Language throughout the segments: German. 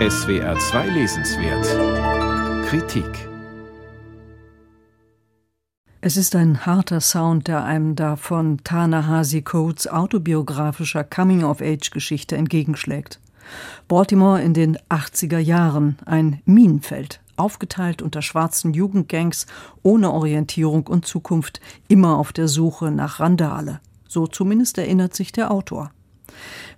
SWR 2 Lesenswert Kritik Es ist ein harter Sound, der einem da von Ta-Nehisi Coates autobiografischer Coming-of-Age-Geschichte entgegenschlägt. Baltimore in den 80er Jahren, ein Minenfeld, aufgeteilt unter schwarzen Jugendgangs, ohne Orientierung und Zukunft, immer auf der Suche nach Randale. So zumindest erinnert sich der Autor.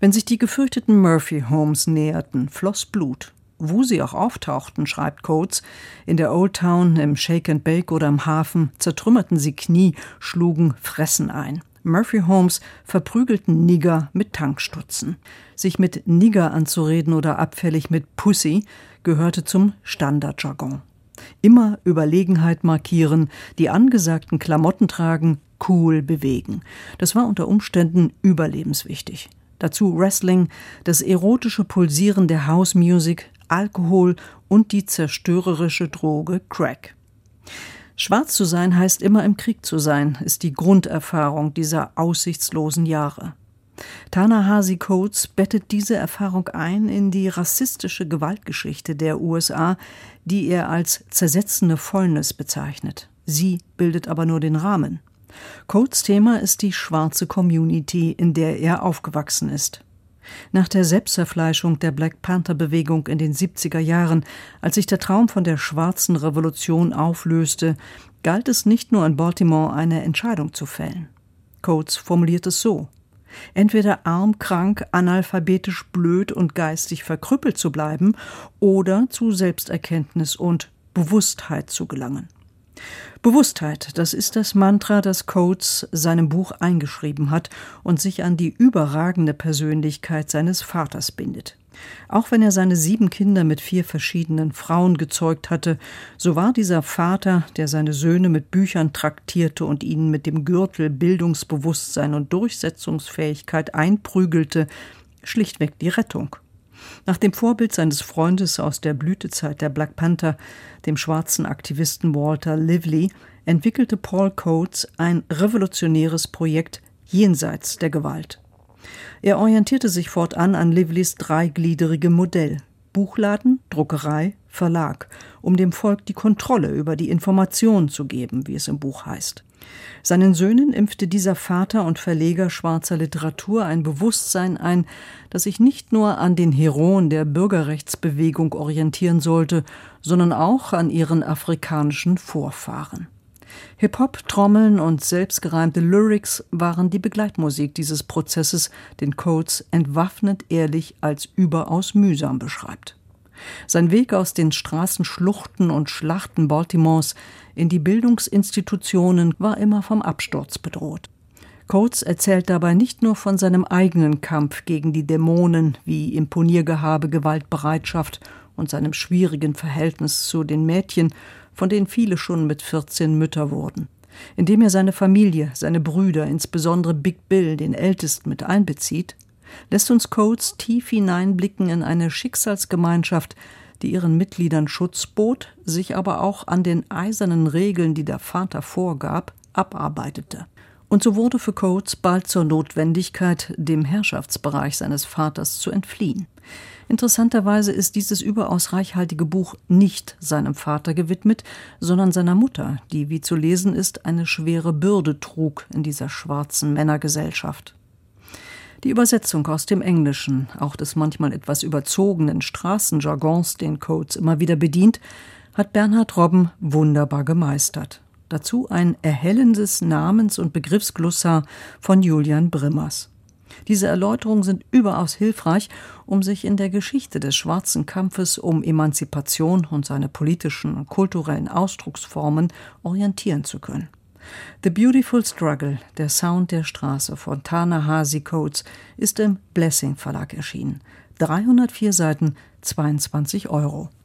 Wenn sich die gefürchteten Murphy Homes näherten, floss Blut. Wo sie auch auftauchten, schreibt Coates, in der Old Town, im Shake and Bake oder im Hafen, zertrümmerten sie Knie, schlugen Fressen ein. Murphy Homes verprügelten Nigger mit Tankstutzen. Sich mit Nigger anzureden oder abfällig mit Pussy gehörte zum Standardjargon. Immer Überlegenheit markieren, die angesagten Klamotten tragen, cool bewegen. Das war unter Umständen überlebenswichtig. Dazu Wrestling, das erotische Pulsieren der House Music, Alkohol und die zerstörerische Droge Crack. Schwarz zu sein heißt immer im Krieg zu sein, ist die Grunderfahrung dieser aussichtslosen Jahre. Tanahasi Coates bettet diese Erfahrung ein in die rassistische Gewaltgeschichte der USA, die er als zersetzende Fäulnis bezeichnet. Sie bildet aber nur den Rahmen. Coates Thema ist die schwarze Community, in der er aufgewachsen ist. Nach der Selbstzerfleischung der Black Panther-Bewegung in den 70er Jahren, als sich der Traum von der schwarzen Revolution auflöste, galt es nicht nur in Baltimore eine Entscheidung zu fällen. Coates formuliert es so: Entweder arm, krank, analphabetisch, blöd und geistig verkrüppelt zu bleiben oder zu Selbsterkenntnis und Bewusstheit zu gelangen. Bewusstheit, das ist das Mantra, das Coates seinem Buch eingeschrieben hat und sich an die überragende Persönlichkeit seines Vaters bindet. Auch wenn er seine sieben Kinder mit vier verschiedenen Frauen gezeugt hatte, so war dieser Vater, der seine Söhne mit Büchern traktierte und ihnen mit dem Gürtel Bildungsbewusstsein und Durchsetzungsfähigkeit einprügelte, schlichtweg die Rettung. Nach dem Vorbild seines Freundes aus der Blütezeit der Black Panther, dem schwarzen Aktivisten Walter Lively, entwickelte Paul Coates ein revolutionäres Projekt jenseits der Gewalt. Er orientierte sich fortan an Livlys dreigliederigem Modell Buchladen, Druckerei, Verlag, um dem Volk die Kontrolle über die Information zu geben, wie es im Buch heißt. Seinen Söhnen impfte dieser Vater und Verleger schwarzer Literatur ein Bewusstsein ein, das sich nicht nur an den Heroen der Bürgerrechtsbewegung orientieren sollte, sondern auch an ihren afrikanischen Vorfahren. Hip-Hop, Trommeln und selbstgereimte Lyrics waren die Begleitmusik dieses Prozesses, den Coates entwaffnet ehrlich als überaus mühsam beschreibt. Sein Weg aus den Straßenschluchten und Schlachten Baltimores in die Bildungsinstitutionen war immer vom Absturz bedroht. Coates erzählt dabei nicht nur von seinem eigenen Kampf gegen die Dämonen wie Imponiergehabe, Gewaltbereitschaft und seinem schwierigen Verhältnis zu den Mädchen, von denen viele schon mit 14 Mütter wurden, indem er seine Familie, seine Brüder, insbesondere Big Bill, den Ältesten, mit einbezieht, lässt uns Coates tief hineinblicken in eine Schicksalsgemeinschaft, die ihren Mitgliedern Schutz bot, sich aber auch an den eisernen Regeln, die der Vater vorgab, abarbeitete. Und so wurde für Coates bald zur Notwendigkeit, dem Herrschaftsbereich seines Vaters zu entfliehen. Interessanterweise ist dieses überaus reichhaltige Buch nicht seinem Vater gewidmet, sondern seiner Mutter, die, wie zu lesen ist, eine schwere Bürde trug in dieser schwarzen Männergesellschaft. Die Übersetzung aus dem Englischen, auch des manchmal etwas überzogenen Straßenjargons, den Coates immer wieder bedient, hat Bernhard Robben wunderbar gemeistert. Dazu ein erhellendes Namens- und Begriffsglossar von Julian Brimmers. Diese Erläuterungen sind überaus hilfreich, um sich in der Geschichte des schwarzen Kampfes um Emanzipation und seine politischen und kulturellen Ausdrucksformen orientieren zu können. The Beautiful Struggle, der Sound der Straße von Ta-Nehisi Coates, ist im Blessing Verlag erschienen. 304 Seiten, 22 Euro.